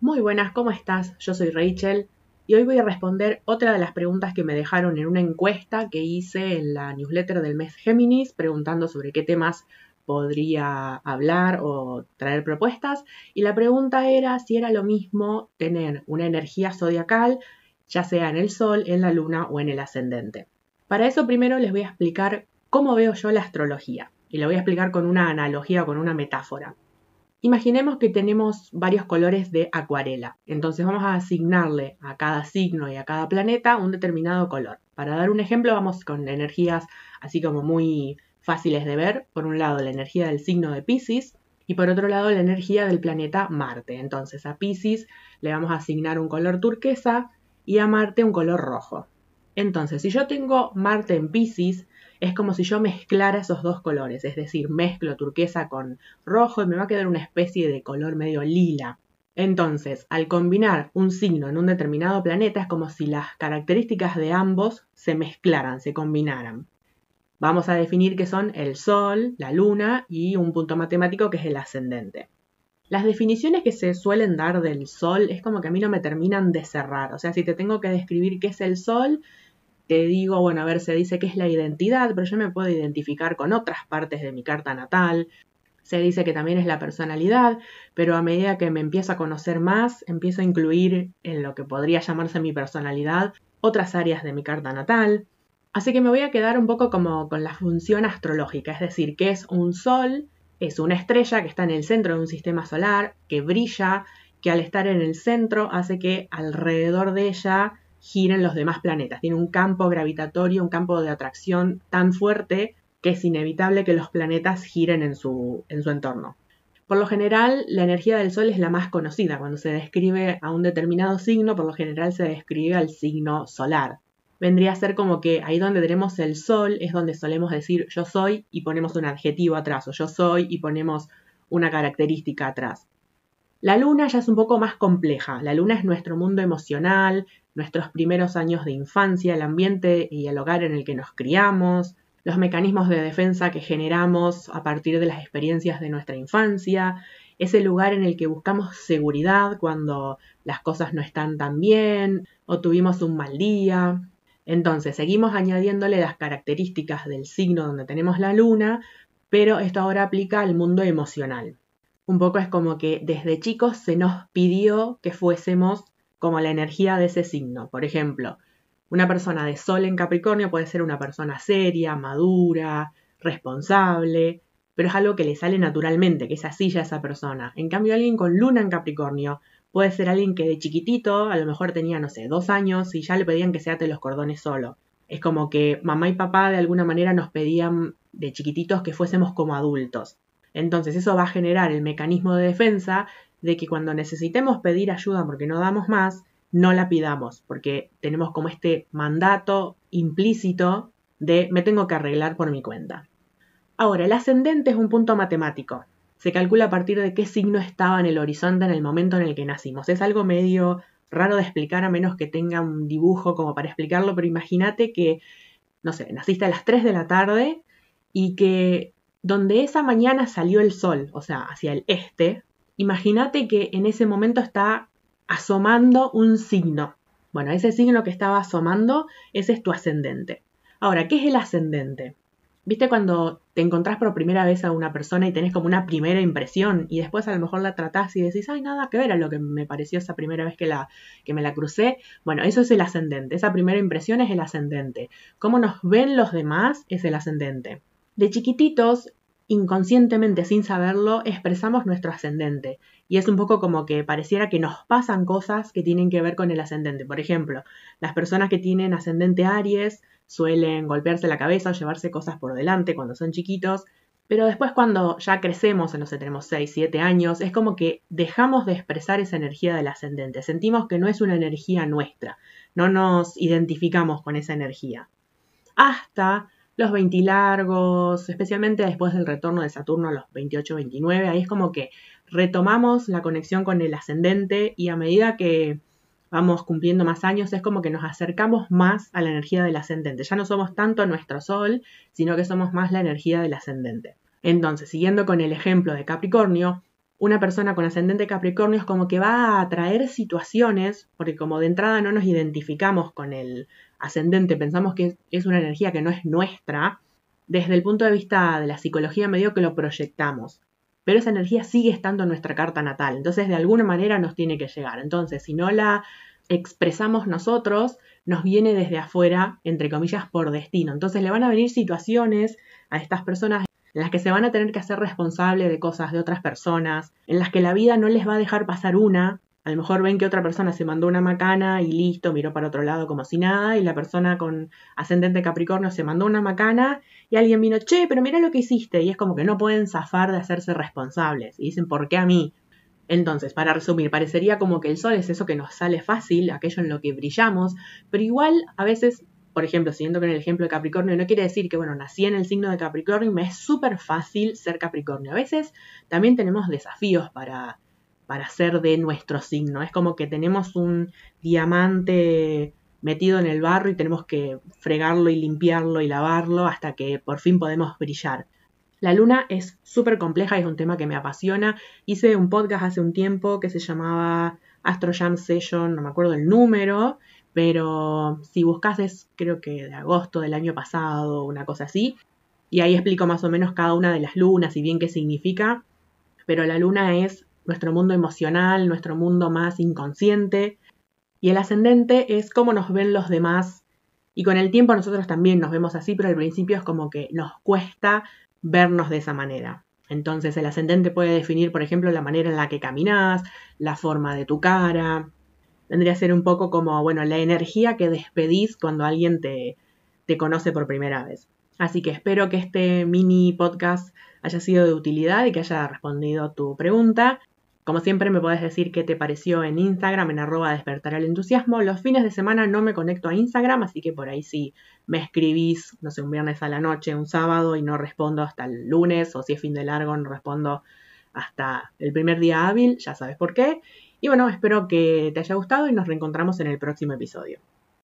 Muy buenas, ¿cómo estás? Yo soy Rachel y hoy voy a responder otra de las preguntas que me dejaron en una encuesta que hice en la newsletter del mes Géminis, preguntando sobre qué temas podría hablar o traer propuestas. Y la pregunta era si era lo mismo tener una energía zodiacal, ya sea en el Sol, en la Luna o en el ascendente. Para eso primero les voy a explicar cómo veo yo la astrología. Y lo voy a explicar con una analogía o con una metáfora. Imaginemos que tenemos varios colores de acuarela, entonces vamos a asignarle a cada signo y a cada planeta un determinado color. Para dar un ejemplo vamos con energías así como muy fáciles de ver. Por un lado la energía del signo de Pisces y por otro lado la energía del planeta Marte. Entonces a Pisces le vamos a asignar un color turquesa y a Marte un color rojo. Entonces si yo tengo Marte en Pisces, es como si yo mezclara esos dos colores, es decir, mezclo turquesa con rojo y me va a quedar una especie de color medio lila. Entonces, al combinar un signo en un determinado planeta es como si las características de ambos se mezclaran, se combinaran. Vamos a definir que son el Sol, la Luna y un punto matemático que es el ascendente. Las definiciones que se suelen dar del Sol es como que a mí no me terminan de cerrar. O sea, si te tengo que describir qué es el Sol, te digo, bueno, a ver, se dice que es la identidad, pero yo me puedo identificar con otras partes de mi carta natal. Se dice que también es la personalidad, pero a medida que me empiezo a conocer más, empiezo a incluir en lo que podría llamarse mi personalidad otras áreas de mi carta natal. Así que me voy a quedar un poco como con la función astrológica, es decir, que es un sol, es una estrella que está en el centro de un sistema solar, que brilla, que al estar en el centro hace que alrededor de ella giren los demás planetas. Tiene un campo gravitatorio, un campo de atracción tan fuerte que es inevitable que los planetas giren en su, en su entorno. Por lo general, la energía del Sol es la más conocida. Cuando se describe a un determinado signo, por lo general se describe al signo solar. Vendría a ser como que ahí donde tenemos el Sol es donde solemos decir yo soy y ponemos un adjetivo atrás, o yo soy y ponemos una característica atrás. La luna ya es un poco más compleja. La luna es nuestro mundo emocional, nuestros primeros años de infancia, el ambiente y el hogar en el que nos criamos, los mecanismos de defensa que generamos a partir de las experiencias de nuestra infancia, ese lugar en el que buscamos seguridad cuando las cosas no están tan bien o tuvimos un mal día. Entonces, seguimos añadiéndole las características del signo donde tenemos la luna, pero esto ahora aplica al mundo emocional. Un poco es como que desde chicos se nos pidió que fuésemos como la energía de ese signo. Por ejemplo, una persona de Sol en Capricornio puede ser una persona seria, madura, responsable, pero es algo que le sale naturalmente, que es así ya esa persona. En cambio, alguien con Luna en Capricornio puede ser alguien que de chiquitito, a lo mejor tenía, no sé, dos años y ya le pedían que se ate los cordones solo. Es como que mamá y papá de alguna manera nos pedían de chiquititos que fuésemos como adultos. Entonces eso va a generar el mecanismo de defensa de que cuando necesitemos pedir ayuda porque no damos más, no la pidamos, porque tenemos como este mandato implícito de me tengo que arreglar por mi cuenta. Ahora, el ascendente es un punto matemático. Se calcula a partir de qué signo estaba en el horizonte en el momento en el que nacimos. Es algo medio raro de explicar a menos que tenga un dibujo como para explicarlo, pero imagínate que, no sé, naciste a las 3 de la tarde y que donde esa mañana salió el sol, o sea, hacia el este, Imagínate que en ese momento está asomando un signo. Bueno, ese signo que estaba asomando, ese es tu ascendente. Ahora, ¿qué es el ascendente? ¿Viste cuando te encontrás por primera vez a una persona y tenés como una primera impresión y después a lo mejor la tratás y decís, ay, nada que ver a lo que me pareció esa primera vez que, la, que me la crucé? Bueno, eso es el ascendente. Esa primera impresión es el ascendente. Cómo nos ven los demás es el ascendente. De chiquititos inconscientemente, sin saberlo, expresamos nuestro ascendente. Y es un poco como que pareciera que nos pasan cosas que tienen que ver con el ascendente. Por ejemplo, las personas que tienen ascendente Aries suelen golpearse la cabeza o llevarse cosas por delante cuando son chiquitos, pero después cuando ya crecemos, no sé, tenemos 6, 7 años, es como que dejamos de expresar esa energía del ascendente. Sentimos que no es una energía nuestra, no nos identificamos con esa energía. Hasta los 20 largos, especialmente después del retorno de Saturno a los 28-29, ahí es como que retomamos la conexión con el ascendente y a medida que vamos cumpliendo más años es como que nos acercamos más a la energía del ascendente. Ya no somos tanto nuestro sol, sino que somos más la energía del ascendente. Entonces, siguiendo con el ejemplo de Capricornio, una persona con ascendente Capricornio es como que va a atraer situaciones, porque como de entrada no nos identificamos con el ascendente, pensamos que es una energía que no es nuestra, desde el punto de vista de la psicología medio que lo proyectamos. Pero esa energía sigue estando en nuestra carta natal, entonces de alguna manera nos tiene que llegar. Entonces, si no la expresamos nosotros, nos viene desde afuera, entre comillas, por destino. Entonces le van a venir situaciones a estas personas en las que se van a tener que hacer responsable de cosas de otras personas, en las que la vida no les va a dejar pasar una. A lo mejor ven que otra persona se mandó una macana y listo, miró para otro lado como si nada, y la persona con ascendente Capricornio se mandó una macana y alguien vino, che, pero mira lo que hiciste, y es como que no pueden zafar de hacerse responsables. Y dicen, ¿por qué a mí? Entonces, para resumir, parecería como que el sol es eso que nos sale fácil, aquello en lo que brillamos, pero igual a veces por ejemplo, siguiendo con el ejemplo de Capricornio, no quiere decir que, bueno, nací en el signo de Capricornio y me es súper fácil ser Capricornio. A veces también tenemos desafíos para, para ser de nuestro signo. Es como que tenemos un diamante metido en el barro y tenemos que fregarlo y limpiarlo y lavarlo hasta que por fin podemos brillar. La luna es súper compleja y es un tema que me apasiona. Hice un podcast hace un tiempo que se llamaba Astro Jam Session, no me acuerdo el número, pero si buscas es creo que de agosto del año pasado, una cosa así, y ahí explico más o menos cada una de las lunas y bien qué significa, pero la luna es nuestro mundo emocional, nuestro mundo más inconsciente, y el ascendente es cómo nos ven los demás, y con el tiempo nosotros también nos vemos así, pero al principio es como que nos cuesta vernos de esa manera. Entonces el ascendente puede definir, por ejemplo, la manera en la que caminas, la forma de tu cara, vendría a ser un poco como, bueno, la energía que despedís cuando alguien te, te conoce por primera vez. Así que espero que este mini podcast haya sido de utilidad y que haya respondido tu pregunta. Como siempre me podés decir qué te pareció en Instagram, en arroba despertar el entusiasmo. Los fines de semana no me conecto a Instagram, así que por ahí si me escribís, no sé, un viernes a la noche, un sábado y no respondo hasta el lunes, o si es fin de largo, no respondo hasta el primer día hábil, ya sabes por qué. Y bueno, espero que te haya gustado y nos reencontramos en el próximo episodio.